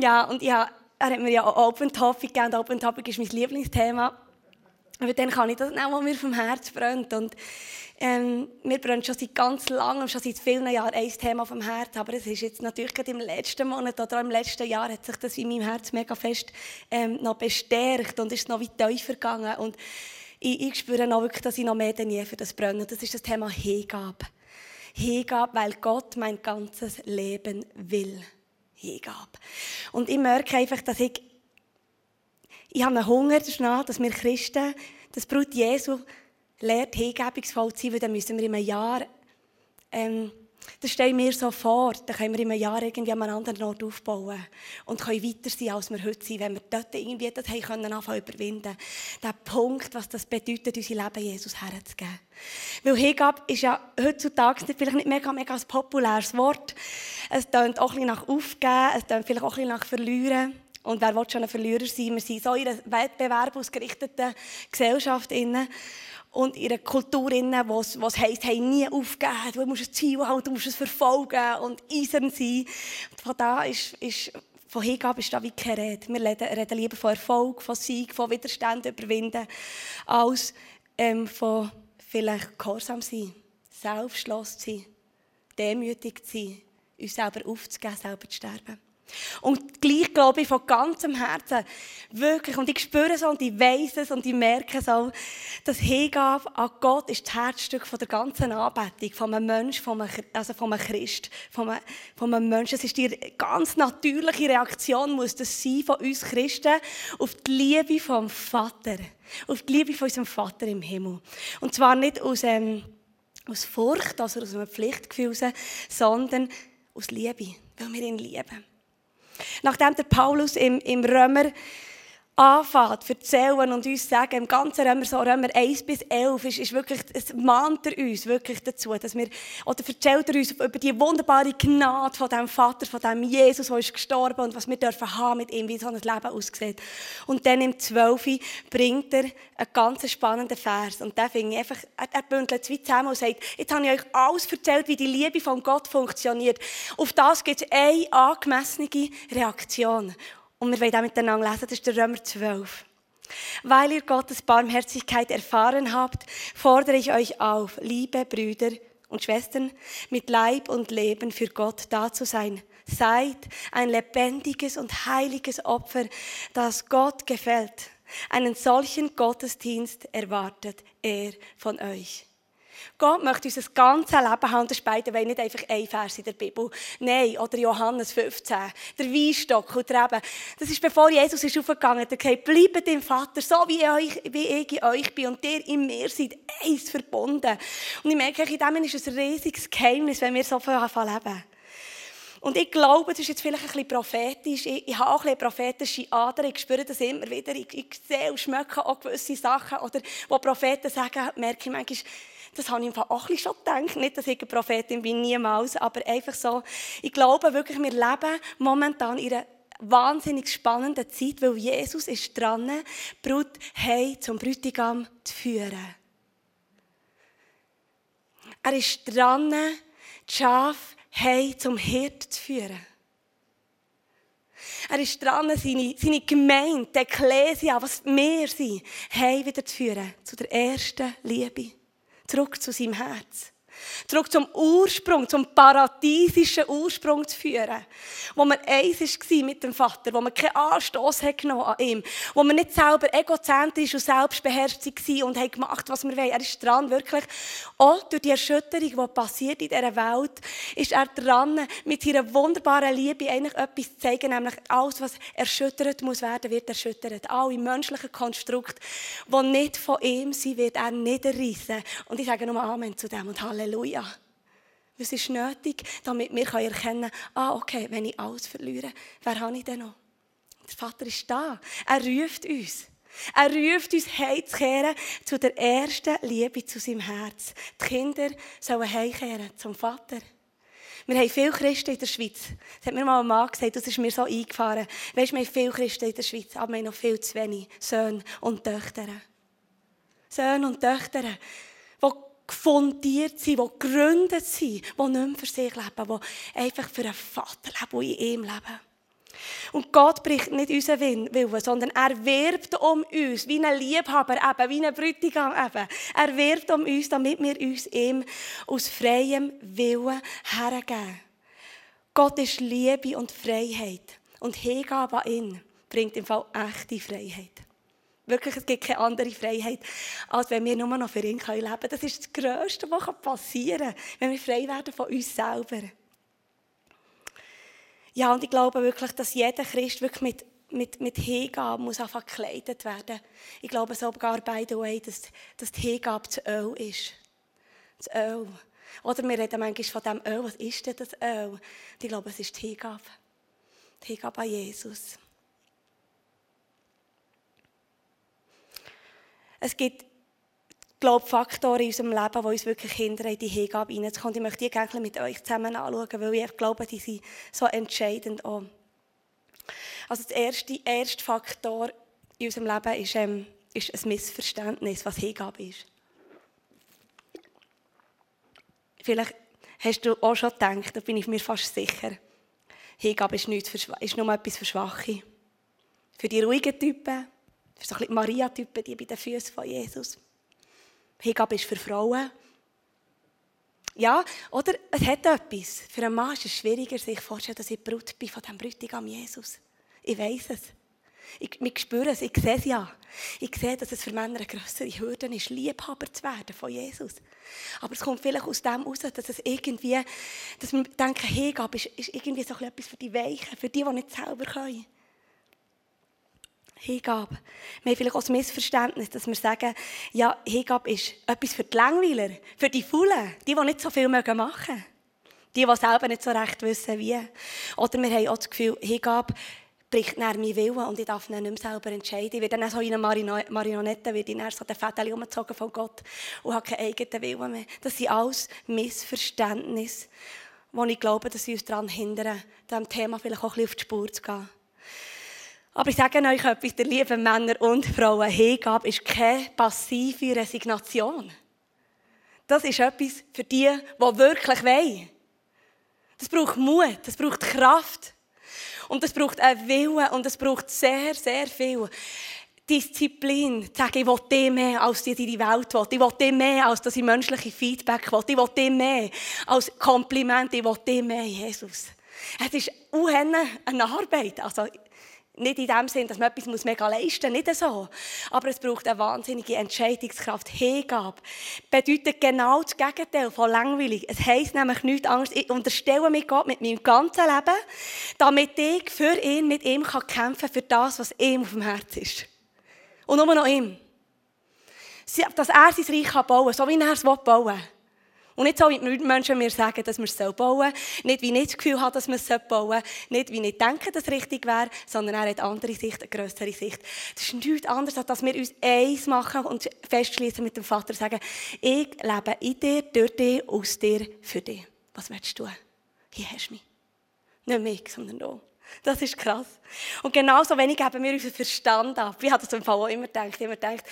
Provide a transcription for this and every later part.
Ja, und ja, er hat mir ja auch Open Topic gegeben. Open Topic ist mein Lieblingsthema. Aber dann kann ich das nehmen, was mir vom Herz brennt. Und ähm, mir brennt schon seit ganz langem, schon seit vielen Jahren ein Thema vom Herz. Aber es ist jetzt natürlich gerade im letzten Monat oder auch im letzten Jahr hat sich das in meinem Herz mega fest ähm, noch bestärkt und ist noch weit tiefer gegangen. Und ich, ich spüre noch wirklich, dass ich noch mehr denn je für das brenne. Das ist das Thema Hingabe. Hingabe, weil Gott mein ganzes Leben will. Hingabe. Und ich merke einfach, dass ich, ich habe einen Hunger danach, dass wir Christen, das Brut Jesu lehrt, hingebungsvoll zu sein, weil dann müssen wir in einem Jahr, ähm, das stelle ich mir so vor, dann können wir in einem Jahr irgendwie an einem anderen Ort aufbauen und können weiter sein, als wir heute sind, wenn wir dort irgendwie das haben können, anfangen überwinden. Der Punkt, was das bedeutet, unser Leben Jesus herzugeben. Weil Hingabe ist ja heutzutage vielleicht nicht mega, mega ein populäres Wort. Es tönt auch ein nach Aufgeben, es tönt vielleicht auch ein nach Verlieren. Und wer will schon ein Verlierer sein? Wir sind so in einer wettbewerbsgerichteten Gesellschaft. Innen und in einer Kultur, wo es, heisst, hey, nie aufgeben, du musst ein Ziel haben, du musst es verfolgen und eisern sein. Und von da ist, ist von Hingabe ist da wie keine Rede. Wir reden, reden lieber von Erfolg, von Sieg, von Widerstand überwinden, als ähm, von vielleicht gehorsam sein, selbstlos sein, demütig sein, uns selber aufzugeben, selber zu sterben. Und gleich glaube ich von ganzem Herzen, wirklich, und ich spüre es und ich weiß es und ich merke es auch, dass Hingabe an Gott ist das Herzstück von der ganzen Anbetung, von einem Menschen, von einem, also von einem Christ, von einem, von einem Menschen. Es ist die ganz natürliche Reaktion, muss das sein von uns Christen, auf die Liebe vom Vater, auf die Liebe von unserem Vater im Himmel. Und zwar nicht aus, ähm, aus Furcht, also aus einem Pflichtgefühl, sondern aus Liebe, weil wir ihn lieben. Nachdem der Paulus im, im Römer anfängt, erzählen und uns sagen, im ganzen Römer, so Römer 1 bis 11, ist, ist wirklich, es mahnt er uns wirklich dazu, dass wir, oder erzählt er uns über die wunderbare Gnade von dem Vater, von dem Jesus, der ist gestorben und was wir dürfen haben mit ihm, wie so ein Leben aussieht. Und dann im 12 bringt er einen ganz spannenden Vers und der finde ich einfach, er, er bündelt zwei zusammen und sagt, jetzt habe ich euch alles erzählt, wie die Liebe von Gott funktioniert. Auf das gibt es eine angemessene Reaktion. Und wir wollen auch miteinander lesen, das ist der Römer 12. Weil ihr Gottes Barmherzigkeit erfahren habt, fordere ich euch auf, liebe Brüder und Schwestern, mit Leib und Leben für Gott da zu sein. Seid ein lebendiges und heiliges Opfer, das Gott gefällt. Einen solchen Gottesdienst erwartet er von euch. Gott möchte unser ganzes Leben haben. Das beide nicht einfach ein Vers in der Bibel. Nein, oder Johannes 15, der Weinstock und Reben. Das ist bevor Jesus ist aufgegangen ist. Er gesagt, bleibt im Vater, so wie, euch, wie ich in euch bin und ihr in mir seid, eins verbunden. Und ich merke, in dem ist ein riesiges Geheimnis, wenn wir so viel leben. Und ich glaube, das ist jetzt vielleicht ein bisschen prophetisch. Ich, ich habe auch ein bisschen prophetische Ader. Ich spüre das immer wieder. Ich, ich sehe und schmecke auch gewisse Sachen. Oder wo Propheten sagen, merke ich manchmal, das habe ich auch ein schon gedacht. Nicht, dass ich eine Prophetin bin, niemals, aber einfach so. Ich glaube wirklich, wir leben momentan in einer wahnsinnig spannenden Zeit, weil Jesus ist dran, die Brut hey zum Bräutigam zu führen. Er ist dran, die Schafe hey zum Hirt zu führen. Er ist dran, seine, seine Gemeinde, die Ekklesia, was wir sind, hey wieder zu führen zu der ersten Liebe zurück zu seinem Herz. Zurück zum Ursprung, zum paradiesischen Ursprung zu führen. Wo man eins war mit dem Vater, wo man keinen Anstoß genommen an ihm, wo man nicht selber egozentrisch und selbstbeherrscht war und hat gemacht, was wir wollen. Er ist dran, wirklich, auch durch die Erschütterung, die passiert in dieser Welt, ist er dran, mit seiner wunderbaren Liebe eigentlich etwas zu zeigen, nämlich alles, was erschüttert muss werden, wird erschüttert. Alle menschlichen Konstrukte, die nicht von ihm sind, wird er niederreißen. Und ich sage nur Amen zu dem und Halleluja. Halleluja. Es ist nötig, damit wir erkennen können, ah, okay, wenn ich alles verliere, wer habe ich denn noch? Der Vater ist da. Er ruft uns. Er ruft uns heimzukehren zu der ersten Liebe zu seinem Herz. Die Kinder sollen heimkehren zum Vater. Wir haben viele Christen in der Schweiz. Das hat mir mal ein Mann gesagt, das ist mir so eingefahren. Weißt, wir haben viele Christen in der Schweiz, aber wir haben noch viel zu wenig Söhne und Töchter. Söhne und Töchter, die gefundiert sind, die gegründet sind, die nicht mehr für sich leben, die einfach für einen Vater leben, die in ihm leben. Und Gott bricht nicht unseren Willen, sondern er wirbt um uns, wie ein Liebhaber, eben, wie ein Bräutigam. Eben. Er wirbt um uns, damit wir uns ihm aus freiem Willen hergeben. Gott ist Liebe und Freiheit. Und Hingabe an ihn bringt im Fall echte Freiheit. Wirklich, es gibt keine andere Freiheit, als wenn wir nur noch für ihn leben können. Das ist das Größte, was passieren kann, wenn wir frei werden von uns selber. Ja, und ich glaube wirklich, dass jeder Christ wirklich mit, mit, mit Hingabe muss einfach gekleidet werden. Ich glaube sogar, by the way, dass, dass die Hingabe das Öl ist. Das Öl. Oder wir reden manchmal von dem Öl. Was ist denn das Öl? Ich glaube, es ist die Hingabe. Die Hingabe an Jesus. Es gibt, glaube Faktoren in unserem Leben, die uns wirklich hindern, in die Hingabe reinzukommen. Ich möchte die gerne mit euch zusammen anschauen, weil ich glaube, die sind so entscheidend auch. Also der erste, erste Faktor in unserem Leben ist, ähm, ist ein Missverständnis, was Hingabe ist. Vielleicht hast du auch schon gedacht, da bin ich mir fast sicher. Hingabe ist, nichts für, ist nur etwas für Schwache. Für die ruhigen Typen, so ein Maria-Typen, die bei den Füßen von Jesus. Hingabe ist für Frauen. Ja, oder es hat etwas. Für einen Mann ist es schwieriger, sich vorzustellen, dass ich Brut bin von diesem Bräutigam Jesus. Ich weiß es. Ich, ich spüre es, ich sehe es ja. Ich sehe, dass es für Männer eine größere Hürde ist, Liebhaber zu werden von Jesus. Aber es kommt vielleicht aus dem heraus, dass es irgendwie, dass wir denken, Hingabe ist, ist irgendwie so etwas für die Weichen, für die, die nicht selber können. Hingabe. Wir haben vielleicht auch das Missverständnis, dass wir sagen, ja, Hingabe ist etwas für die Langweiler, für die Faulen, die, die nicht so viel machen mögen. Die, die selber nicht so recht wissen, wie. Oder wir haben auch das Gefühl, Hingabe bricht nach meinen Willen und ich darf ihn nicht mehr selber entscheiden. Ich werde dann so in einer Marionette, werde ich dann so den Fädel umgezogen von Gott und habe keinen eigenen Willen mehr. Das sind alles Missverständnisse, wo ich glaube, dass sie uns daran hindern, diesem Thema vielleicht auch ein bisschen auf die Spur zu gehen. Aber ich sage euch etwas, der lieben Männer und Frauen, Hingabe ist keine passive Resignation. Das ist etwas für die, die wirklich wollen. Das braucht Mut, das braucht Kraft. Und es braucht einen Willen und es braucht sehr, sehr viel Disziplin. Zu sagen, ich will dir mehr, als die die Welt will. Ich will dir mehr, als dass ich menschliche Feedback will. Ich will dir mehr als Kompliment. Ich will dir mehr, Jesus. Es ist eine Arbeit. Also, nicht in dem Sinn, dass man etwas mega leisten muss, nicht so. Aber es braucht eine wahnsinnige Entscheidungskraft. Hingabe bedeutet genau das Gegenteil von langweilig. Es heisst nämlich nichts anderes. Ich unterstelle mich Gott mit meinem ganzen Leben, damit ich für ihn, mit ihm kann kämpfen für das, was ihm auf dem Herzen ist. Und nur noch ihm. Dass er sein Reich bauen kann, so wie er es bauen will. Und nicht so, wie die Menschen mir sagen, dass wir es bauen sollen. Nicht, wie ich das Gefühl habe, dass wir es bauen sollen. Nicht, wie ich denke, dass es richtig wäre, sondern er hat eine andere Sicht, eine größere Sicht. Das ist nichts anderes, als dass wir uns eins machen und festschließen mit dem Vater und sagen, ich lebe in dir, durch dich, aus dir, für dich. Was willst du? Hier hast du mich. Nicht mich, sondern du. Das ist krass. Und genauso wenig geben wir unseren Verstand ab. Ich habe das im Fall auch immer gedacht. Immer gedacht,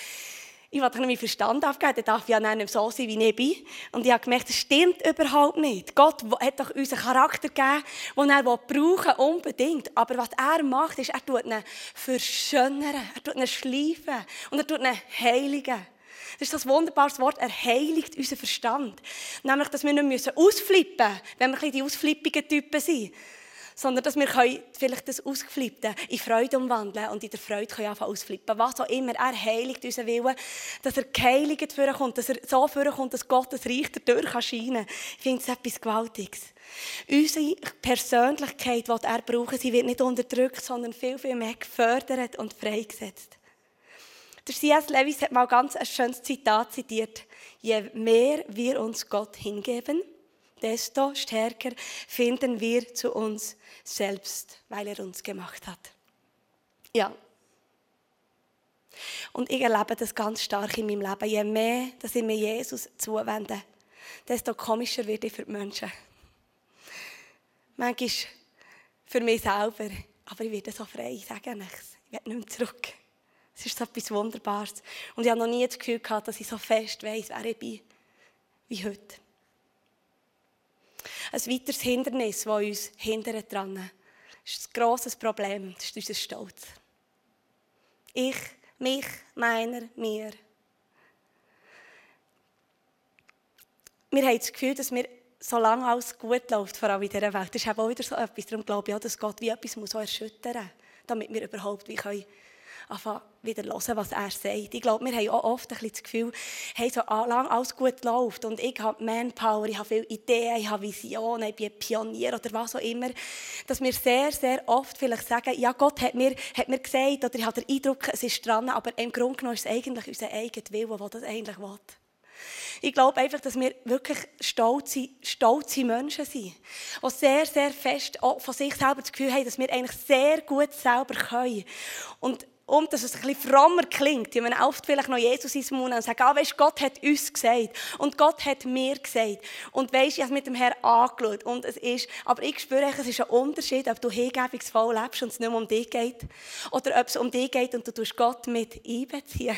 ich wollte meinen Verstand aufgeben, dann darf ja nicht so sein, wie ich bin. Und ich habe gemerkt, das stimmt überhaupt nicht. Gott hat doch uns einen Charakter gegeben, den er brauchen unbedingt. Aber was er macht, ist, er tut ihn verschönern, er tut ihn schleifen und er tut ihn heiligen. Das ist das wunderbare Wort, er heiligt unseren Verstand. Nämlich, dass wir nicht ausflippen müssen, wenn wir die ausflippigen Typen sind sondern dass wir vielleicht das Ausgeflippte in Freude umwandeln und in der Freude können anfangen ausflippen. Was auch immer, er heiligt unseren Willen, dass er geheiligt vorkommt, dass er so vorkommt, dass Gottes Reich dadurch erscheinen kann. Ich finde es etwas Gewaltiges. Unsere Persönlichkeit, die er braucht, sie wird nicht unterdrückt, sondern viel, viel mehr gefördert und freigesetzt. Der C.S. Lewis hat mal ganz ein schönes Zitat zitiert. Je mehr wir uns Gott hingeben, desto stärker finden wir zu uns selbst, weil er uns gemacht hat. Ja. Und ich erlebe das ganz stark in meinem Leben. Je mehr, dass ich mir Jesus zuwende, desto komischer wird ich für die Menschen. Manchmal für mich selber, aber ich werde so frei, ich sage nichts. Ich werde nicht mehr zurück. Es ist etwas Wunderbares. Und ich habe noch nie das Gefühl gehabt, dass ich so fest weiß, wer ich bin, wie heute. Ein weiteres Hindernis, das uns hindert dran, ist ein grosses Problem. Das ist unser Stolz. Ich, mich, meiner, mir. Wir haben das Gefühl, dass wir, solange alles gut läuft, vor allem in dieser Welt, das ist eben auch wieder so etwas, darum glaube ich auch, dass Gott wie etwas erschüttern muss, damit wir überhaupt wie können anfangen, wieder hören, was er sagt. Ich glaube, wir haben auch oft ein das Gefühl, hey, so lange alles gut läuft und ich habe Manpower, ich habe viele Ideen, ich habe Visionen, ich bin Pionier oder was auch immer, dass wir sehr, sehr oft vielleicht sagen, ja, Gott hat mir, hat mir gesagt oder ich habe den Eindruck, es ist dran, aber im Grunde genommen ist es eigentlich unser eigener Wille, der das eigentlich will. Ich glaube einfach, dass wir wirklich stolze, stolze Menschen sind, die sehr, sehr fest von sich selber das Gefühl haben, dass wir eigentlich sehr gut selber können. Und und dass es ein bisschen frommer klingt. Die man oft vielleicht noch Jesus ins Mund und sagen, ah, weißt, Gott hat uns gesagt und Gott hat mir gesagt. Und weisst, ich habe es mit dem Herrn angeschaut und es ist, aber ich spüre, es ist ein Unterschied, ob du hingebungsvoll lebst und es nicht mehr um dich geht oder ob es um dich geht und du tust Gott mit einbeziehen.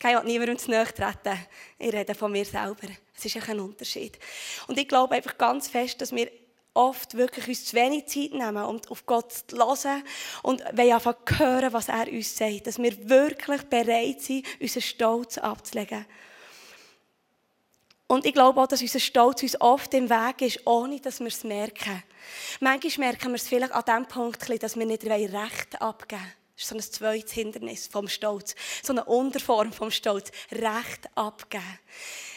Ich will niemandem zu nahe treten. Ich rede von mir selber. Es ist ein Unterschied. Und ich glaube einfach ganz fest, dass wir oft wirklich uns zu wenig Zeit nehmen, um auf Gott zu hören und wollen einfach hören, was er uns sagt. Dass wir wirklich bereit sind, unseren Stolz abzulegen. Und ich glaube auch, dass unser Stolz uns oft im Weg ist, ohne dass wir es merken. Manchmal merken wir es vielleicht an dem Punkt, dass wir nicht Recht abgeben wollen. Ist so ein zweites Hindernis vom Stolz. So eine Unterform vom Stolz. Recht abgeben.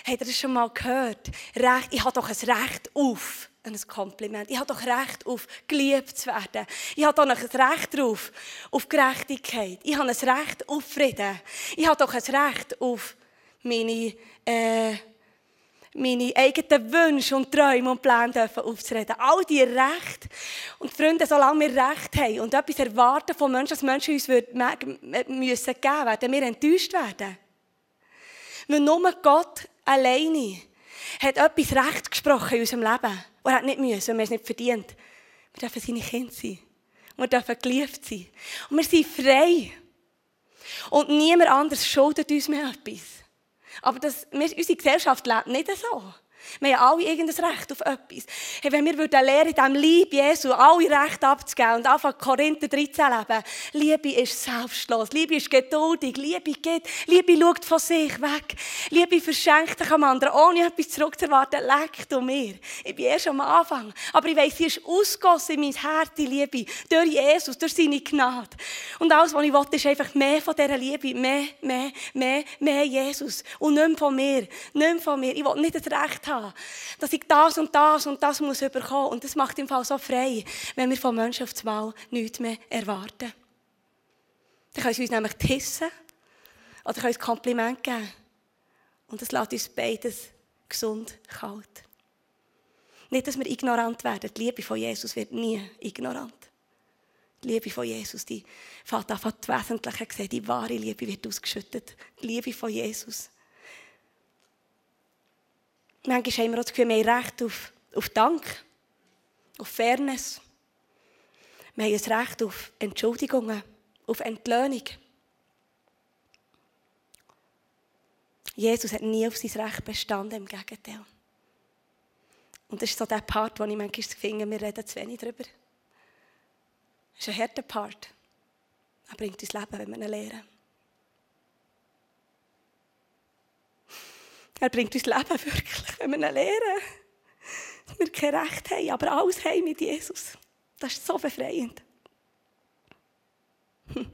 Habt ihr das schon mal gehört? Recht, ich habe doch ein Recht auf ein Kompliment. Ich habe doch Recht auf geliebt zu werden. Ich habe doch ein Recht darauf, auf Gerechtigkeit. Ich habe ein Recht auf Frieden. Ich habe doch ein Recht auf meine, äh, meine eigenen Wünsche und Träume und Pläne dürfen aufzureden. All diese Rechte. Und Freunde, solange wir Recht haben und etwas erwarten von Menschen, dass Menschen uns müssen geben werden wir enttäuscht werden. Weil nur Gott alleine hat etwas Recht gesprochen in unserem Leben. Und er hat nicht müssen, wir es nicht verdient. Wir dürfen seine Kinder sein. Und wir dürfen geliebt sein. Und wir sind frei. Und niemand anderes schuldet uns mehr etwas. Aber das, unsere Gesellschaft lebt nicht so. Wir haben alle irgendein Recht auf etwas. Hey, wenn wir lernen, in diesem Liebe Jesu alle Rechte abzugeben und einfach Korinther 13 leben, Liebe ist selbstlos, Liebe ist geduldig, Liebe geht, Liebe schaut von sich weg, Liebe verschenkt sich am anderen, ohne etwas zurückzuerwarten, leckt um mir. Ich bin erst am Anfang, aber ich weiss, sie ist ausgossen in mein Herz, die Liebe, durch Jesus, durch seine Gnade. Und alles, was ich will, ist einfach mehr von dieser Liebe, mehr, mehr, mehr, mehr Jesus. Und nicht mehr von mir, nicht mehr von mir. Ich will nicht das Recht haben, dass ich das und das und das muss bekommen. Und das macht im Fall so frei, wenn wir von Menschen auf die Wahl nichts mehr erwarten. Dann können sie uns nämlich tissen oder können uns Kompliment geben. Und das lässt uns beides gesund kalt. Nicht, dass wir ignorant werden. Die Liebe von Jesus wird nie ignorant. Die Liebe von Jesus, die fällt an die Wesentlichen gesehen. Die wahre Liebe wird ausgeschüttet. Die Liebe von Jesus. Manchmal haben wir auch das Gefühl, wir haben Recht auf, auf Dank, auf Fairness. Wir haben ein Recht auf Entschuldigungen, auf Entlöhnung. Jesus hat nie auf sein Recht bestanden, im Gegenteil. Und das ist so der Part, wo ich manchmal finde, wir reden zu wenig darüber. Das ist ein harter Part. Er bringt uns Leben, wenn wir ihn lernen. Er bringt uns Leben wirklich, wenn wir ihn lernen. Dass wir kein Recht haben, aber alles haben mit Jesus. Das ist so befreiend. Hm.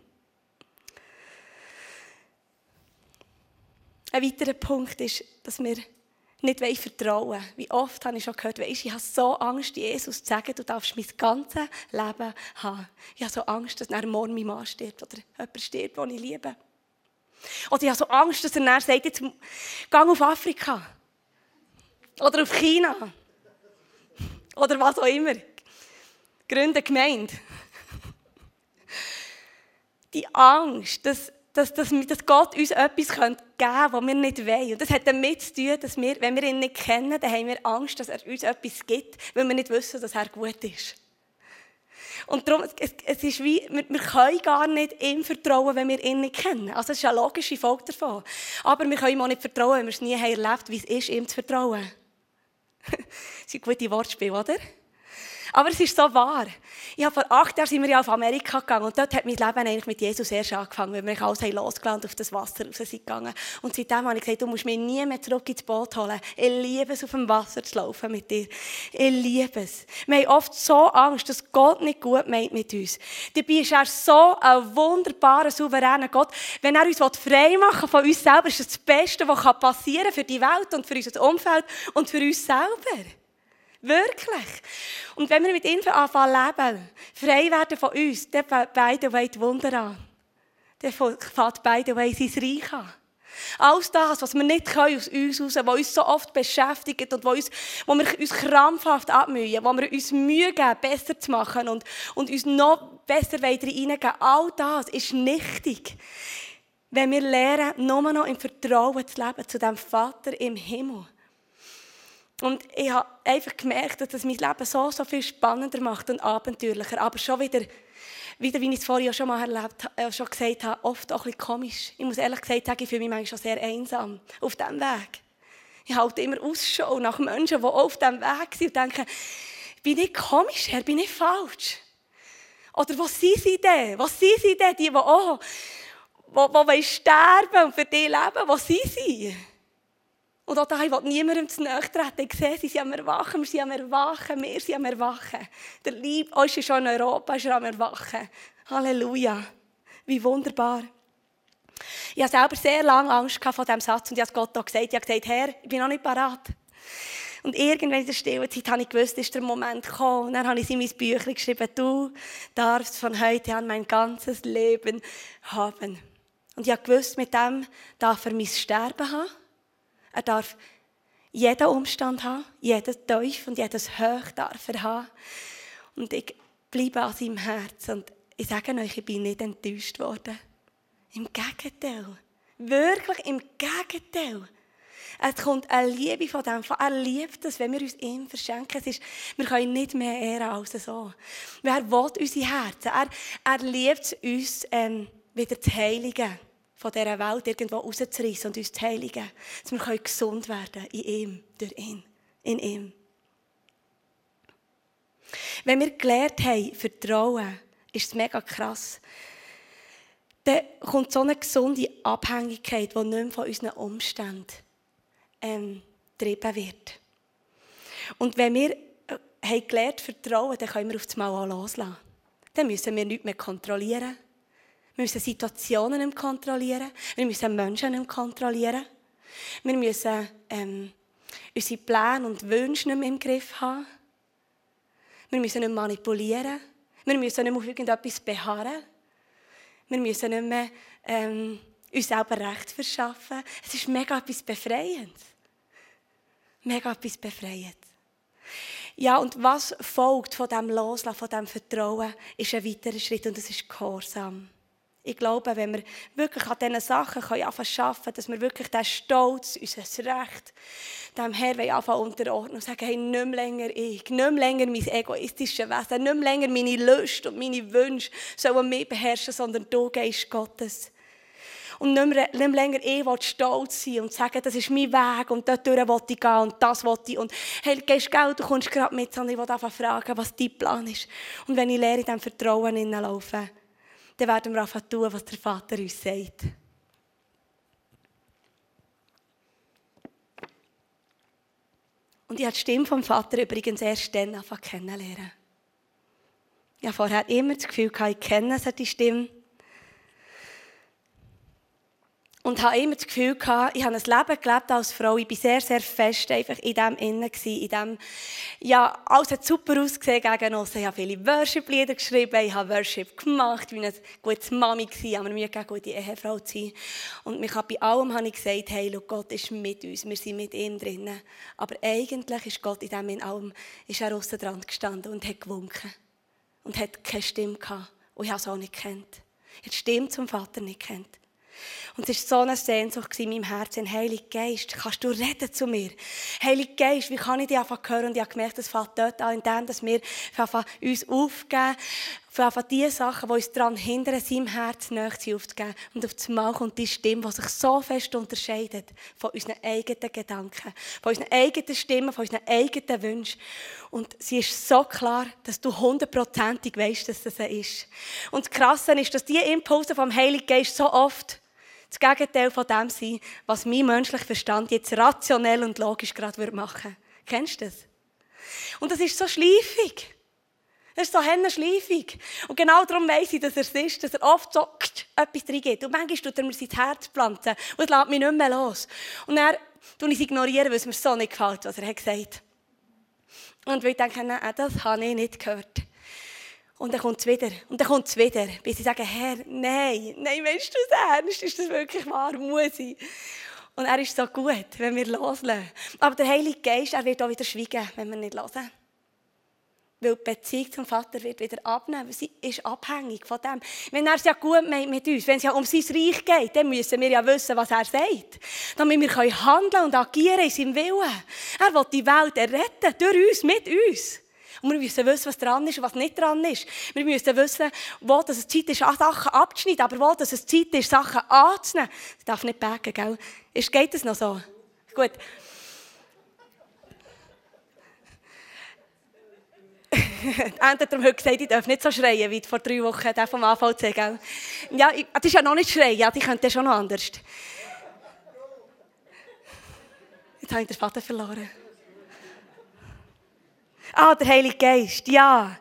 Ein weiterer Punkt ist, dass wir nicht vertrauen wollen. Wie oft habe ich schon gehört, weißt, ich habe so Angst, Jesus zu sagen, du darfst mein ganzes Leben haben. Ich habe so Angst, dass er morgen mein Mann stirbt oder jemand stirbt, den ich liebe. Oder ich habe so Angst, dass er dann sagt, jetzt geh auf Afrika. Oder auf China. Oder was auch immer. Gründe Gemeinde. Die Angst, dass, dass, dass, dass Gott uns etwas geben könnte, was wir nicht wollen. Und das hat damit zu tun, dass wir, wenn wir ihn nicht kennen, dann haben wir Angst, dass er uns etwas gibt, weil wir nicht wissen, dass er gut ist. Und darum, es, es ist wie, wir, wir können gar nicht ihm vertrauen, wenn wir ihn nicht kennen. Also das ist eine logische Folge davon. Aber wir können ihm auch nicht vertrauen, wenn wir es nie haben erlebt wie es ist, ihm zu vertrauen. das ist ein gutes Wortspiel, oder? Aber es ist so wahr. Ich habe vor acht Jahren sind wir ja auf Amerika gegangen und dort hat mein Leben eigentlich mit Jesus erst angefangen, weil wir alles haben losgelassen auf das Wasser raus sind gegangen. Und seitdem habe ich gesagt, du musst mich nie mehr zurück ins Boot holen. Ich liebe es, auf dem Wasser zu laufen mit dir. Ich liebe es. Wir haben oft so Angst, dass Gott nicht gut meint mit uns. Dabei ist er so ein wunderbarer, souveräner Gott. Wenn er uns frei machen von uns selber, ist das das Beste, was passieren kann für die Welt und für unser Umfeld und für uns selber. Wirklich. Und wenn wir mit ihm anfangen leben, frei werden von uns, dann beide die Wunder an. Dann fängt beide sein Reich an. Alles das, was wir nicht können aus uns heraus, was uns so oft beschäftigt und wo, uns, wo wir uns krampfhaft abmühen, wo wir uns Mühe geben, besser zu machen und, und uns noch besser weiter reingeben, all das ist nichtig. Wenn wir lernen, nur noch im Vertrauen zu leben zu dem Vater im Himmel. Und ich habe einfach gemerkt, dass das mein Leben so, so viel spannender macht und abenteuerlicher. Aber schon wieder, wieder wie ich es vorher schon mal erlebt, äh, schon gesagt habe, oft auch ein bisschen komisch. Ich muss ehrlich gesagt sagen, ich fühle mich manchmal schon sehr einsam auf diesem Weg. Ich halte immer Ausschau nach Menschen, die auch auf diesem Weg sind und denke, bin ich komisch, Herr, bin ich falsch? Oder was sind sie denn? Was sind sie denn, die, die auch die, die sterben und für dich leben? Was sind sie? Und auch da, ich will niemandem zu nahe treten. Ich sehe, sie sind am Erwachen, wir sind am Erwachen, wir sind am Erwachen. Der Lieb, uns ist schon in Europa, ist am Erwachen. Halleluja. Wie wunderbar. Ich hatte selber sehr lange Angst vor diesem Satz und ich habe Gott auch gesagt. Ich habe gesagt, Herr, ich bin noch nicht parat. Und irgendwann in der stillen Zeit habe ich gewusst, ist der Moment gekommen. Und dann habe ich in mein Büchlein geschrieben, du darfst von heute an mein ganzes Leben haben. Und ich habe gewusst, mit dem darf er mein Sterben haben. Er darf jeden Umstand haben, jeden Teuf und jedes Hoch darf er haben. Und ich bleibe an seinem Herz und ich sage euch, ich bin nicht enttäuscht worden. Im Gegenteil. Wirklich im Gegenteil. Es kommt eine Liebe von dem. Er liebt es, wenn wir uns ihm verschenken. Es ist, wir können nicht mehr ehren als so. Er will unsere Herzen. Er, er liebt uns, ähm, wieder zu heiligen von dieser Welt irgendwo rauszureißen und uns zu heiligen. Dass wir gesund werden können in ihm, durch ihn, in ihm. Wenn wir gelernt haben, Vertrauen, ist es mega krass. Dann kommt so eine gesunde Abhängigkeit, die nicht mehr von unseren Umständen ähm, getrieben wird. Und wenn wir äh, haben gelernt vertrauen, dann können wir auf das Mal auch loslassen. Dann müssen wir nichts mehr kontrollieren. Wir müssen Situationen nicht kontrollieren. Wir müssen Menschen nicht kontrollieren. Wir müssen ähm, unsere Pläne und Wünsche nicht mehr im Griff haben. Wir müssen nicht manipulieren. Wir müssen nicht mehr auf irgendetwas beharren. Wir müssen nicht mehr ähm, uns selber Recht verschaffen. Es ist mega etwas Befreiendes. Mega etwas Befreiendes. Ja, und was folgt von dem Loslassen, von dem Vertrauen, ist ein weiterer Schritt und das ist Gehorsam. Ich glaube, wenn wir wirklich an diesen Sachen arbeiten können, dass wir wirklich diesen Stolz, unser Recht, dem Herr anfangen unterordnen und sagen, hey, nicht mehr länger ich, nicht mehr länger mein egoistisches Wesen, nicht mehr länger meine Lust und meine Wünsche sollen mich beherrschen, sondern du, Geist Gottes. Und nicht mehr, nicht mehr länger ich will stolz sein und sagen, das ist mein Weg und dort will ich gehen und das will ich. Und hey, gehst Geld, du kommst gerade mit, sondern ich will einfach fragen, was dein Plan ist. Und wenn ich lehre, in diesem Vertrauen hineinlaufen, dann werden wir einfach tun, was der Vater uns sagt. Und ich habe die Stimme vom Vater übrigens erst dann angefangen kennenlernen. Ich habe vorher immer das Gefühl, ich kenne die Stimme. Und habe immer das Gefühl gehabt, ich habe ein Leben gelebt als Frau. Ich war sehr, sehr fest einfach in dem innen in dem, ja, alles hat super ausgesehen gegen uns. Ich habe viele Worship-Lieder geschrieben, ich habe Worship gemacht, ich war eine gute Mami, gewesen, aber mir eine gute Ehefrau zu sein. Und mich bei allem habe ich gesagt, hey, look, Gott ist mit uns, wir sind mit ihm drinnen. Aber eigentlich ist Gott in dem in allem, ist er aussen dran gestanden und hat gewunken. Und hat keine Stimme gehabt. Und ich habe es auch nicht gekannt. Ich habe die Stimme zum Vater nicht gekannt. Und es war so eine Sehnsucht in meinem Herzen. Heiliger Geist, kannst du reden zu mir? Heiliger Geist, wie kann ich dich einfach hören? Und ich habe gemerkt, das fällt dort an, indem wir uns aufgeben einfach die Sachen, die uns daran hindern, seinem Herz näher aufzugeben. Und auf das Mal kommt die Stimme, die sich so fest unterscheidet von unseren eigenen Gedanken, von unseren eigenen Stimmen, von unseren eigenen Wünschen. Und sie ist so klar, dass du hundertprozentig weißt, dass das ist. Und das Krasse ist, dass diese Impulse vom Heiligen Geist so oft das Gegenteil von dem sind, was mein menschlicher Verstand jetzt rationell und logisch gerade machen würde. Kennst du das? Und das ist so schleifig. Das ist so schleifig. Und genau darum weiss ich, dass er es ist, dass er oft so etwas reingeht. Und manchmal tut er mir sein Herz pflanzen und es lässt mich nicht mehr los. Und dann tue ich es ignorieren, weil es mir so nicht gefällt, was er hat gesagt Und weil ich denke, nein, das habe ich nicht gehört. Und dann kommt es wieder. Und dann kommt es wieder. Bis sie sagen, Herr, nein, nein, weißt du das ernst? Ist das wirklich wahr? Muss ich? Und er ist so gut, wenn wir loslassen. Aber der Heilige Geist, er wird auch wieder schweigen, wenn wir nicht hören. Weil die Beziehung zum Vater wird wieder abnehmen. Sie ist abhängig von dem. Wenn er es ja gut meint mit uns, wenn es ja um sein Reich geht, dann müssen wir ja wissen, was er sagt. Damit wir handeln und agieren in seinem Willen. Er will die Welt erretten, durch uns, mit uns. Und wir müssen wissen, was dran ist und was nicht dran ist. Wir müssen wissen, wo das es Zeit ist, Sachen abzuschneiden, aber wo das es Zeit ist, Sachen anzunehmen. Das darf nicht backen, gell? Ist, geht das noch so? Gut. Ende hat heute gesagt, ich darf nicht so schreien wie vor drei Wochen, der vom AVC, gell? Ja, ich, das ist ja noch nicht schreien, ja, die könnte schon noch anders. Jetzt habe ich den Vater verloren. Ah, der Heilige Geist, ja.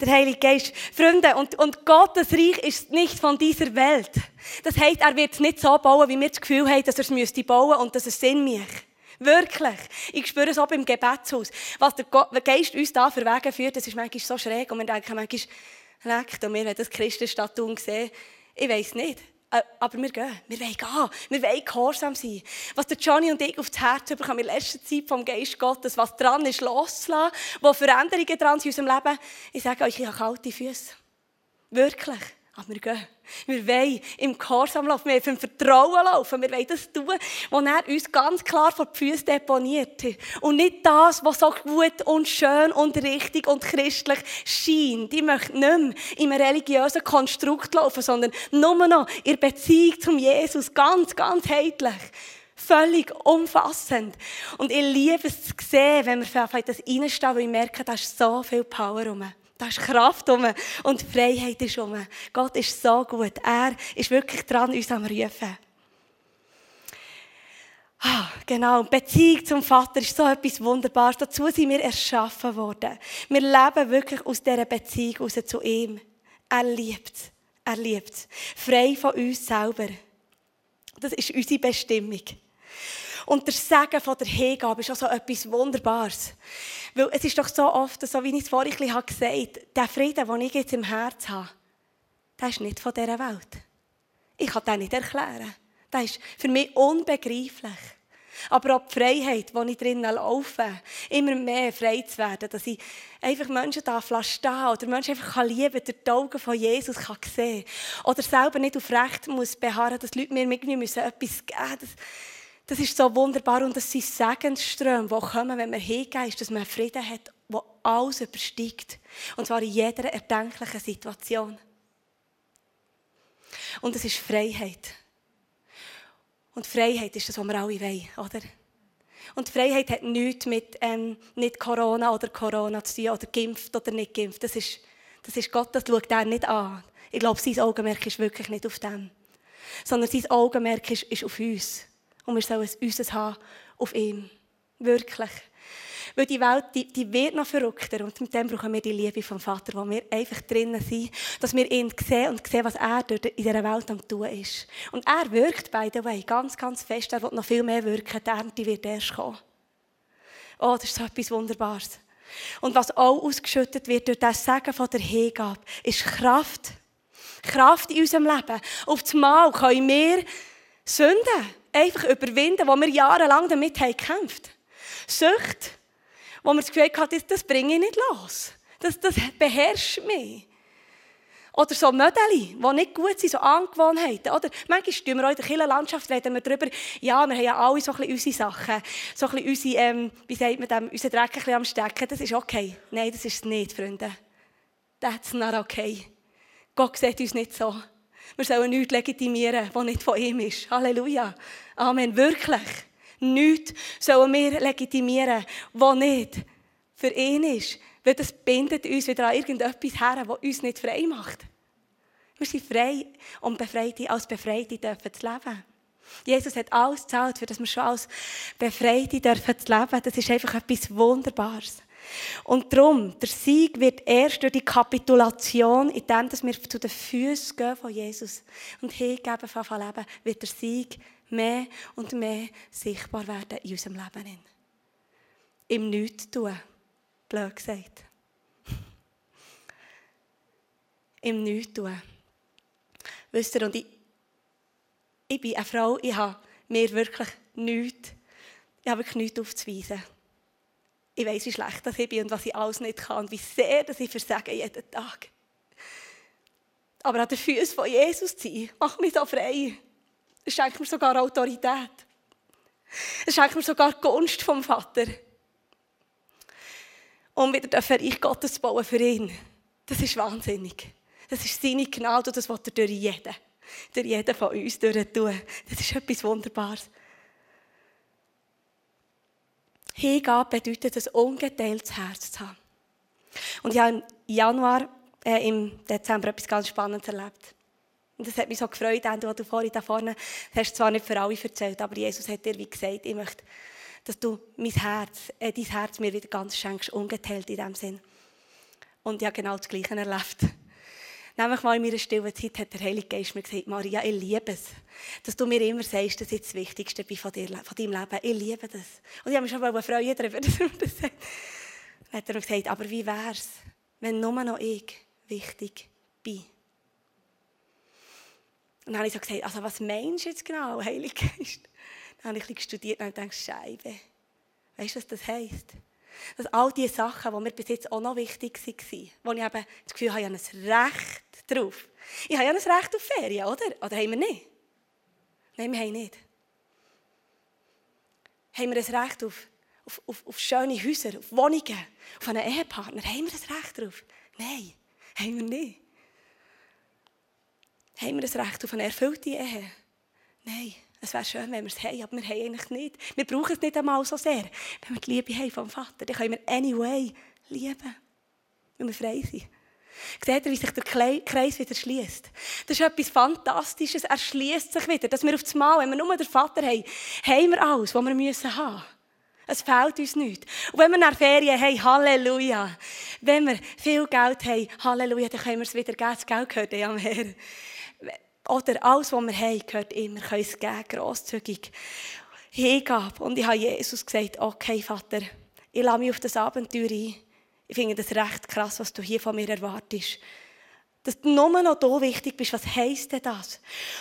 Der Heilige Geist. Freunde, und, und Gottes Reich ist nicht von dieser Welt. Das heißt, er wird es nicht so bauen, wie wir das Gefühl haben, dass er es müsste bauen und dass es Sinn macht. Wirklich. Ich spüre es auch im Gebetshaus. Was der Geist uns da für Wege führt, das ist manchmal so schräg und wir denken manchmal, leckt, und wir haben das Christenstatun gesehen. Ich weiß nicht. Äh, aber wir gehen. Wir wollen gehen. Wir wollen gehorsam sein. Was der Johnny und ich auf das Herz bekommen in letzter Zeit vom Geist Gottes, was dran ist, loszulassen, wo Veränderungen dran sind in unserem Leben, ich sage euch, ich habe kalte Füße. Wirklich. Aber wir gehen. Wir wollen im Gehorsam laufen, wir wollen im Vertrauen laufen, wir wollen das tun, was er uns ganz klar vor die Füße deponiert hat. Und nicht das, was so gut und schön und richtig und christlich scheint. Ich möchte nicht mehr in einem religiösen Konstrukt laufen, sondern nur noch in Beziehung zum Jesus, ganz, ganz heitlich völlig umfassend. Und ich liebe es zu sehen, wenn wir in das reinstehen, weil ich merke, da ist so viel Power rum. Da ist Kraft um und Freiheit ist um. Gott ist so gut. Er ist wirklich dran, uns am Rufen. Ah, genau. Beziehung zum Vater ist so etwas Wunderbares. Dazu sind wir erschaffen worden. Wir leben wirklich aus dieser Beziehung raus zu ihm. Er liebt es. Er liebt es. Frei von uns selber. Das ist unsere Bestimmung. Und der Segen von der Hingabe ist auch so etwas Wunderbares. Weil es ist doch so oft, so wie ich es vorhin gesagt habe, der Frieden, den ich jetzt im Herz habe, der ist nicht von dieser Welt. Ich kann den nicht erklären. Das ist für mich unbegreiflich. Aber auch die Freiheit, die ich drinnen laufe, immer mehr frei zu werden, dass ich einfach Menschen da stehen oder Menschen einfach lieben kann, durch die Augen von Jesus kann sehen Oder selber nicht auf Recht muss beharren, dass Leute mir irgendwie müssen etwas geben müssen. Das ist so wunderbar und das sind Segensströme, die kommen, wenn man hingeht, dass man Frieden hat, der alles übersteigt. Und zwar in jeder erdenklichen Situation. Und es ist Freiheit. Und Freiheit ist das, was wir alle wollen, oder? Und Freiheit hat nichts mit ähm, nicht Corona oder Corona zu tun, oder geimpft oder nicht geimpft. Das ist, das ist Gott, das schaut er nicht an. Ich glaube, sein Augenmerk ist wirklich nicht auf dem. Sondern sein Augenmerk ist, ist auf uns. Und wir sollen unseres haben auf ihm. Wirklich. Weil die Welt, die, die wird noch verrückter. Und mit dem brauchen wir die Liebe vom Vater, wo wir einfach drinnen sind. Dass wir ihn sehen und sehen, was er in dieser Welt am tun ist. Und er wirkt, by the way, ganz, ganz fest. Er wird noch viel mehr wirken. Die Ernte wird erst kommen. Oh, das ist so etwas Wunderbares. Und was auch ausgeschüttet wird durch das Sagen von der Hingabe, ist Kraft. Kraft in unserem Leben. Auf das Mal können wir Sünden einfach überwinden, wo wir jahrelang damit haben gekämpft Sucht, wo wir das Gefühl hatten, das, das bringe ich nicht los. Das, das beherrscht mich. Oder so Mödeli, die nicht gut sind, so Angewohnheiten. Oder manchmal tun wir auch in der Kirchenlandschaft reden darüber, ja, wir haben ja alle so ein unsere Sachen, so ein unsere, ähm, wie sagt man dem, unseren Dreck ein am Stecken. Das ist okay. Nein, das ist es nicht, Freunde. That's not okay. Gott sieht uns nicht so. Wir sollen nichts legitimieren, was nicht von ihm ist. Halleluja. Amen. Wirklich. Nichts sollen wir legitimieren, was nicht für ihn ist. Weil das bindet uns wieder an irgendetwas her, das uns nicht frei macht. Wir sind frei, um Befreite, als Befreite dürfen zu leben. Jesus hat alles gezahlt, für das wir schon als Befreite dürfen zu leben. Das ist einfach etwas Wunderbares. Und darum, der Sieg wird erst durch die Kapitulation, in dem, dass wir zu den Füßen gehen von Jesus und hingeben von Leben, wird der Sieg mehr und mehr sichtbar werden in unserem Leben. Im Nichts tun, blöd gesagt. Im Nichts tun. Wisst ihr, und ich, ich bin eine Frau, ich habe mir wirklich nichts, ich habe wirklich nichts aufzuweisen. Ich weiß, wie schlecht ich bin und was ich alles nicht kann und wie sehr dass ich versage jeden Tag. Aber an den Füßen von Jesus zu sein, macht mich so frei. Es schenkt mir sogar Autorität. Es schenkt mir sogar Gunst vom Vater. Um wieder den Reich Gottes bauen für ihn. Das ist wahnsinnig. Das ist seine Gnade und das wird er durch jeden, durch jeden von uns durch tun. Das ist etwas Wunderbares. Hingabe bedeutet, ein ungeteiltes Herz zu haben. Und ich habe im Januar, äh, im Dezember etwas ganz Spannendes erlebt. Und das hat mich so gefreut, Andrew, du vorhin da vorne hast zwar nicht für alle erzählt, aber Jesus hat dir wie gesagt, ich möchte, dass du mein Herz, äh, dein Herz mir wieder ganz schenkst, ungeteilt in dem Sinn. Und ich habe genau das Gleiche erlebt. Nämlich mal in meiner stillen Zeit hat der Heilige Geist mir gesagt, Maria, ich liebe es, dass du mir immer sagst, das ist das Wichtigste von, dir, von deinem Leben. Ich liebe das. Und ich habe mich schon mal freuen darüber, dass er das sagt. Dann hat er mir gesagt, aber wie wäre es, wenn nur noch ich wichtig bin? Und dann habe ich so gesagt, also was meinst du jetzt genau, Heilige Geist? Dann habe ich ein studiert und gedacht, Scheibe. Weißt du, was das heisst? Dass all die Sachen, die mir bis jetzt auch noch wichtig waren, wo ich eben das Gefühl habe, ich habe ein Recht drauf. Ich habe ja ein Recht auf Ferien, oder? Oder haben wir nicht? Nein, wir haben nicht. Haben wir ein Recht auf, auf, auf, auf schöne Häuser, auf Wohnungen, auf einen Ehepartner? Haben wir ein Recht drauf? Nein, haben wir nicht. Haben wir ein Recht auf eine erfüllte Ehe? Nein. Es wäre schön, wenn wir es haben, aber wir haben eigentlich nicht. Wir brauchen es nicht einmal so sehr. Wenn wir die Liebe haben vom Vater, dann können wir anyway lieben, wenn wir frei sind. Seht ihr, wie sich der Kreis wieder schließt? Das ist etwas Fantastisches. Er schließt sich wieder. Dass wir auf das Mal, wenn wir nur den Vater haben, haben wir alles, was wir müssen haben. Es fehlt uns nicht. Und wenn wir nach Ferien haben, Halleluja. Wenn wir viel Geld haben, Halleluja, dann können wir es wieder geben. Das Geld gehört ja mehr. Oder alles, was wir haben, gehört immer. Wir können es geben, grosszügig. Hingabe. Und ich habe Jesus gesagt, okay, Vater, ich lasse mich auf das Abenteuer ein. Ich finde das recht krass, was du hier von mir erwartest. Dass du nur noch da wichtig bist, was heisst denn das?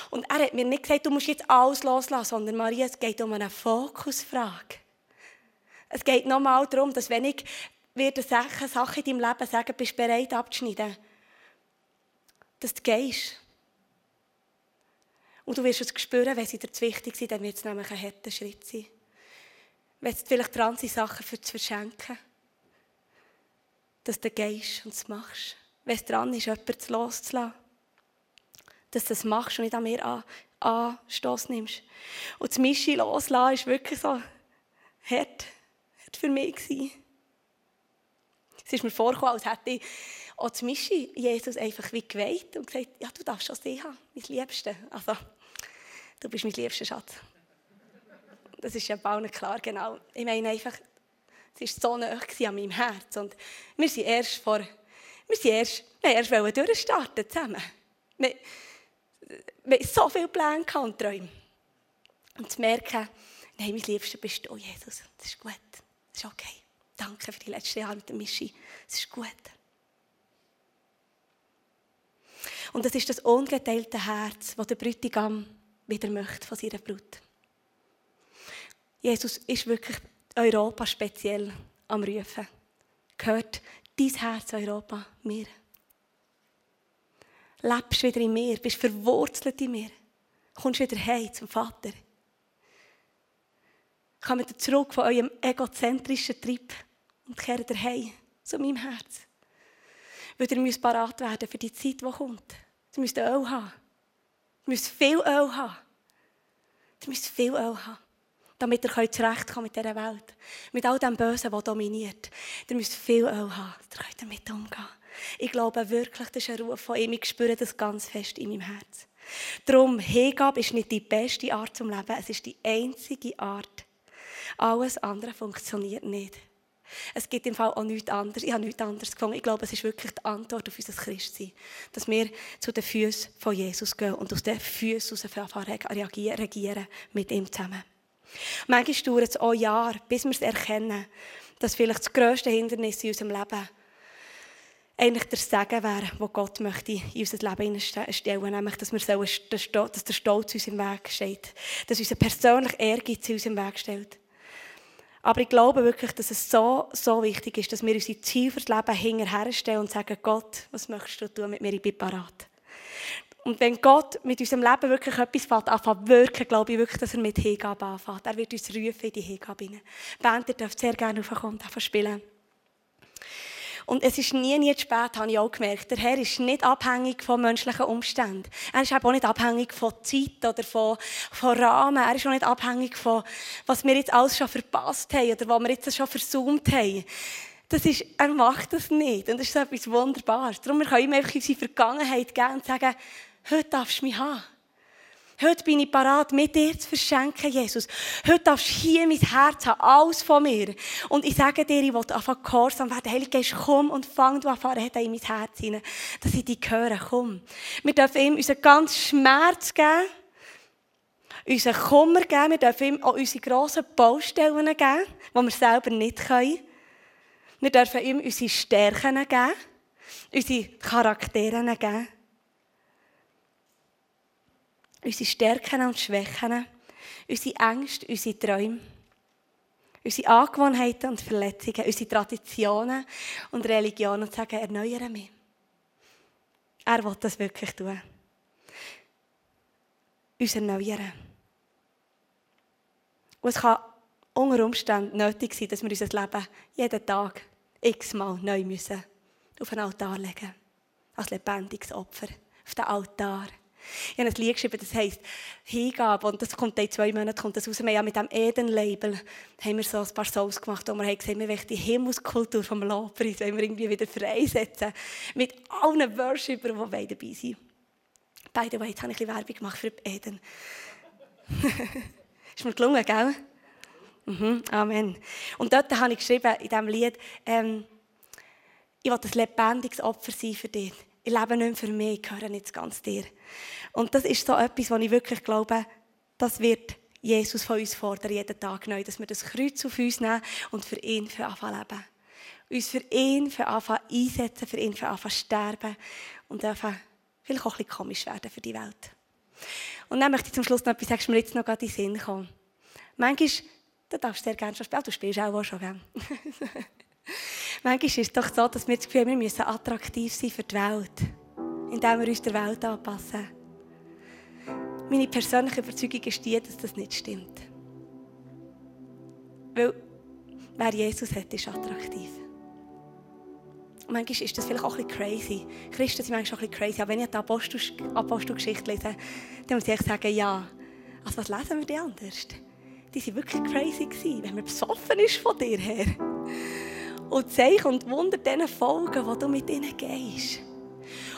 Und er hat mir nicht gesagt, du musst jetzt alles loslassen, sondern Maria, es geht um eine Fokusfrage. Es geht nochmal darum, dass wenn ich werde Sachen, Sachen in deinem Leben sagen, bist du bereit abzuschneiden, dass du gehst. Und du wirst es spüren, wenn sie dir zu wichtig sind, dann wird es nämlich ein harter Schritt sein. Wenn es vielleicht dran sind, Sachen für zu verschenken dass du gehst und es machst. Wenn es dran ist, jemanden loszulassen. Dass du es machst und nicht an mir an, nimmst. Und das Mischi loslassen ist wirklich so hart, hart für mich. Es ist mir vorgekommen, als hätte ich auch das Mischi Jesus einfach wie geweiht und gesagt, ja, du darfst das haben, mein Liebster. Also, du bist mein liebster Schatz. Das ist ja bald klar, genau. Ich meine einfach, es war so nah an meinem Herz. Und wir sind erst vor, wir sind erst, wir erst durchstarten zusammen. Wir, wir so viele Pläne und Träume. Und zu merken, nein, mein Liebster bist du, Jesus. Das ist gut. Das ist okay. Danke für die letzten Jahre mit der Mischi. Das ist gut. Und das ist das ungeteilte Herz, das der Bräutigam wieder möchte von seiner Brut. Jesus ist wirklich Europa speziell am Rufen. Gehört dein Herz Europa mir? Lebst wieder in mir, bist verwurzelt in mir, kommst wieder heim zum Vater. Kommt zurück von eurem egozentrischen Trip und kehrt heim zu meinem Herz. Weil ihr müsst parat werden für die Zeit, die kommt. Ihr müsst Öl haben. Ihr müsst viel Öl haben. Ihr müsst viel Öl haben. Damit ihr zurechtkommen mit dieser Welt. Mit all dem Bösen, das dominiert. Ihr müsst viel Öl haben. Ihr könnt damit umgehen. Ich glaube wirklich, das ist ein Ruf von ihm. Ich spüre das ganz fest in meinem Herz. Darum, Hingabe ist nicht die beste Art zum Leben. Es ist die einzige Art. Alles andere funktioniert nicht. Es gibt im Fall auch nichts anderes. Ich habe nichts anderes gefunden. Ich glaube, es ist wirklich die Antwort auf unser Christsein. Dass wir zu den Füßen von Jesus gehen und aus den Füßen heraus reagieren, regieren mit ihm zusammen. Manchmal dauert es auch Jahre, bis wir es erkennen, dass vielleicht das grösste Hindernis in unserem Leben eigentlich der Segen wäre, wo Gott möchte in unser Leben stellen nämlich, dass, wir sollen, dass der Stolz uns im Weg steht, dass unser persönlicher Ehrgeiz in unserem Weg steht. Aber ich glaube wirklich, dass es so, so wichtig ist, dass wir unsere Ziele für das Leben hinterherstellen und sagen, Gott, was möchtest du tun mit mir, ich bin parat. Und wenn Gott mit unserem Leben wirklich etwas anfängt wirken, glaube ich wirklich, dass er mit Hingabe anfängt. Er wird uns rufen in die Hingabe hinein. Band, ihr dürft sehr gerne aufkommen und spielen. Und es ist nie, nie zu spät, habe ich auch gemerkt. Der Herr ist nicht abhängig von menschlichen Umständen. Er ist auch nicht abhängig von Zeit oder von, von Rahmen. Er ist auch nicht abhängig von, was wir jetzt alles schon verpasst haben oder was wir jetzt schon versummt haben. Das ist, er macht das nicht. Und das ist so etwas Wunderbares. Darum können wir ihm einfach in unsere Vergangenheit gehen und sagen, heute darfst du mich haben. Heute bin ich parat, mit dir zu verschenken, Jesus. Heute darfst du hier mein Herz haben, alles von mir. Und ich sage dir, ich will einfach gehorsam werden. Heilige Geist, komm und fang du an, in mein Herz hinein, dass ich dich höre. Komm. Wir dürfen ihm unseren ganzen Schmerz geben, unseren Kummer geben. Wir dürfen ihm auch unsere grossen Baustellen geben, die wir selber nicht können. Wir dürfen ihm unsere Stärken geben, unsere Charaktere geben unsere Stärken und Schwächen, unsere Ängste, unsere Träume, unsere Angewohnheiten und Verletzungen, unsere Traditionen und Religionen und sagen, erneuere mich. Er will das wirklich tun. Uns erneuern. Und es kann unter Umständen nötig sein, dass wir unser Leben jeden Tag x-mal neu müssen auf einen Altar legen. Als lebendiges Opfer. Auf den Altar. Ich habe ein Lied geschrieben, das heisst Hingabe. Und das kommt in zwei Monaten kommt das raus. Wir haben mit dem Eden-Label haben wir so ein paar Songs gemacht, wo wir haben gesagt, wir wollen die Himmelskultur vom Lobpreis wir irgendwie wieder freisetzen. Mit allen Worshippern, die dabei sind. By the way, jetzt habe ich ein Werbung gemacht für Eden. ist mir gelungen, gell? Mhm, Amen. Und dort habe ich geschrieben, in diesem Lied, ähm, ich will ein lebendiges Opfer sein für dich. Ich lebe nicht mehr für mich, ich gehöre nicht ganz dir. Und das ist so etwas, wo ich wirklich glaube, das wird Jesus von uns fordern, jeden Tag neu, dass wir das Kreuz auf uns nehmen und für ihn für anfangen leben. Uns für ihn für anfangen einsetzen, für ihn für anfangen sterben und einfach vielleicht auch ein bisschen komisch werden für die Welt. Und dann möchte ich zum Schluss noch etwas sagen, mir jetzt noch gerade in den Sinn kommen. Manchmal, da darfst du sehr gerne schon spielen, du spielst auch, auch schon gerne. Manchmal ist es doch so, dass wir das Gefühl haben, wir müssen attraktiv sein für die Welt, indem wir uns der Welt anpassen. Meine persönliche Überzeugung ist die, dass das nicht stimmt. Weil wer Jesus hat, ist attraktiv. Und manchmal ist das vielleicht auch ein bisschen crazy. Christen sind manchmal auch ein bisschen crazy. Aber wenn ich die Apostel Apostelgeschichte lese, dann muss ich sagen, ja. Also was lesen wir die anders? Die waren wirklich crazy, wenn man besoffen ist von dir her und Zeichen und Wunder denen folgen, wo du mit ihnen gehst.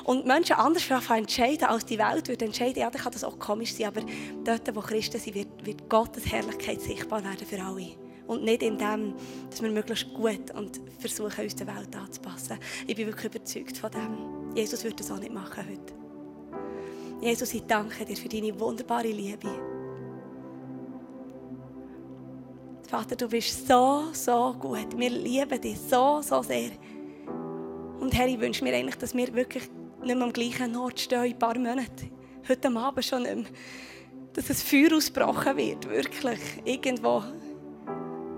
Und Menschen anders entscheiden, als die Welt würde entscheiden, ja, dann kann das auch komisch sein, aber dort, wo Christen sind, wird, wird Gottes Herrlichkeit sichtbar werden für alle. Und nicht in dem, dass wir möglichst gut und versuchen, uns der Welt anzupassen. Ich bin wirklich überzeugt von dem. Jesus würde das auch nicht machen heute. Jesus, ich danke dir für deine wunderbare Liebe. Vater, du bist so, so gut. Wir lieben dich so, so sehr. Und Herr, ich wünsche mir eigentlich, dass wir wirklich nicht mehr am gleichen Ort stehen in ein paar Monaten. Heute Abend schon nicht mehr. Dass ein Feuer ausgebrochen wird, wirklich. Irgendwo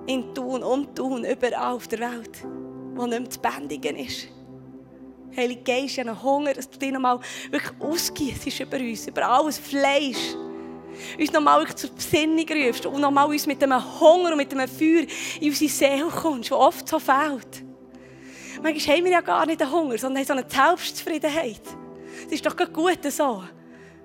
in Tun, um Tun, überall auf der Welt, wo nicht mehr zu bändigen ist. Heilige Geist, ich habe Hunger, dass du dich nochmal wirklich ausgießt über uns, über alles Fleisch uns nochmal zur Besinnung rufst und nochmal uns mit einem Hunger und mit einem Feuer in unsere Seele kommst, was oft so fehlt. Manchmal haben wir ja gar nicht den Hunger, sondern haben so eine Selbstzufriedenheit. Es ist doch gut so.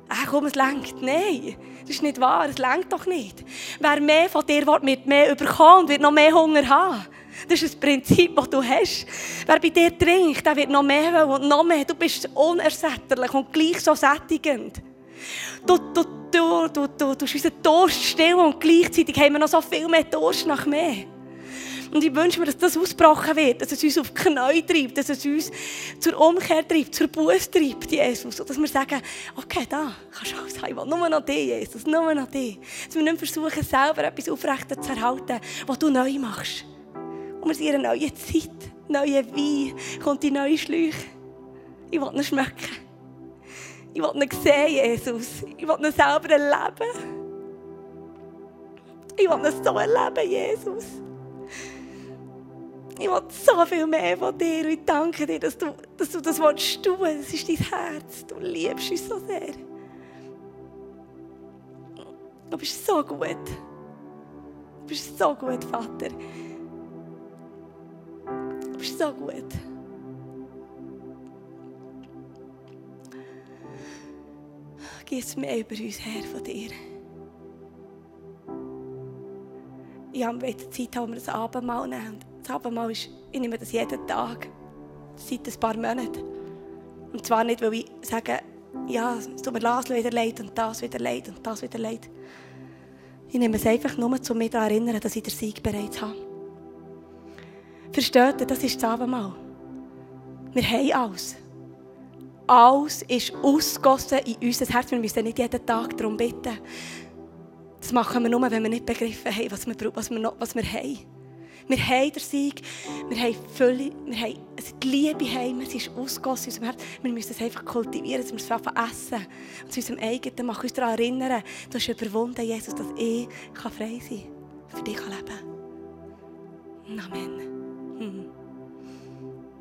Ach komm, es lenkt. Nein, das ist nicht wahr. Es lenkt doch nicht. Wer mehr von dir will, wird mehr überkommen wird noch mehr Hunger haben. Das ist das Prinzip, das du hast. Wer bei dir trinkt, der wird noch mehr wollen und noch mehr. Du bist unersättlich und gleich so sättigend. Du, du, du, du, du, du unseren Durst still und gleichzeitig haben wir noch so viel mehr Durst nach mehr. Und ich wünsche mir, dass das ausgebrochen wird, dass es uns auf die Knie treibt, dass es uns zur Umkehr treibt, zur Buße treibt, Jesus. Und dass wir sagen, okay, da kannst du alles haben, ich nur noch dich, Jesus, nur noch dich. Dass wir nicht versuchen, selber etwas aufrecht zu erhalten, was du neu machst. Und wir sind in einer neuen Zeit, neue Wein, kommt die neue Schläuche. Ich will ihn schmecken. Ich will ihn sehen, Jesus. Ich will ihn selber erleben. Ich will ihn so erleben, Jesus. Ich will so viel mehr von dir ich danke dir, dass du, dass du das willst tun. Das ist dein Herz. Du liebst uns so sehr. Du bist so gut. Du bist so gut, Vater. Du bist so gut. Gieß mehr über uns her von dir. Ich habe Zeit, wo wir das Abendmahl nehmen. Das Abendmahl ist, ich nehme das jeden Tag, seit ein paar Monaten. Und zwar nicht, weil ich sage, ja, es tut mir das wieder leid und das wieder leid und das wieder leid. Ich nehme es einfach nur, um mich daran zu erinnern, dass ich den Sieg bereits habe. Versteht ihr, das ist das Abendmahl. Wir haben alles. Alles ist ausgossen in unser Herz. Wir müssen nicht jeden Tag darum bitten. Das machen wir nur, wenn wir nicht begriffen haben, was wir, was wir, noch, was wir haben. Wir haben den Sieg, wir haben Fülle, wir haben die Liebe heim, es ist ausgossen in unserem Herz. Wir müssen es einfach kultivieren, dass wir es einfach essen und zu unserem eigenen machen, uns daran erinnern, du hast überwunden, Jesus, dass ich frei sein kann, für dich leben kann. Amen. Mhm.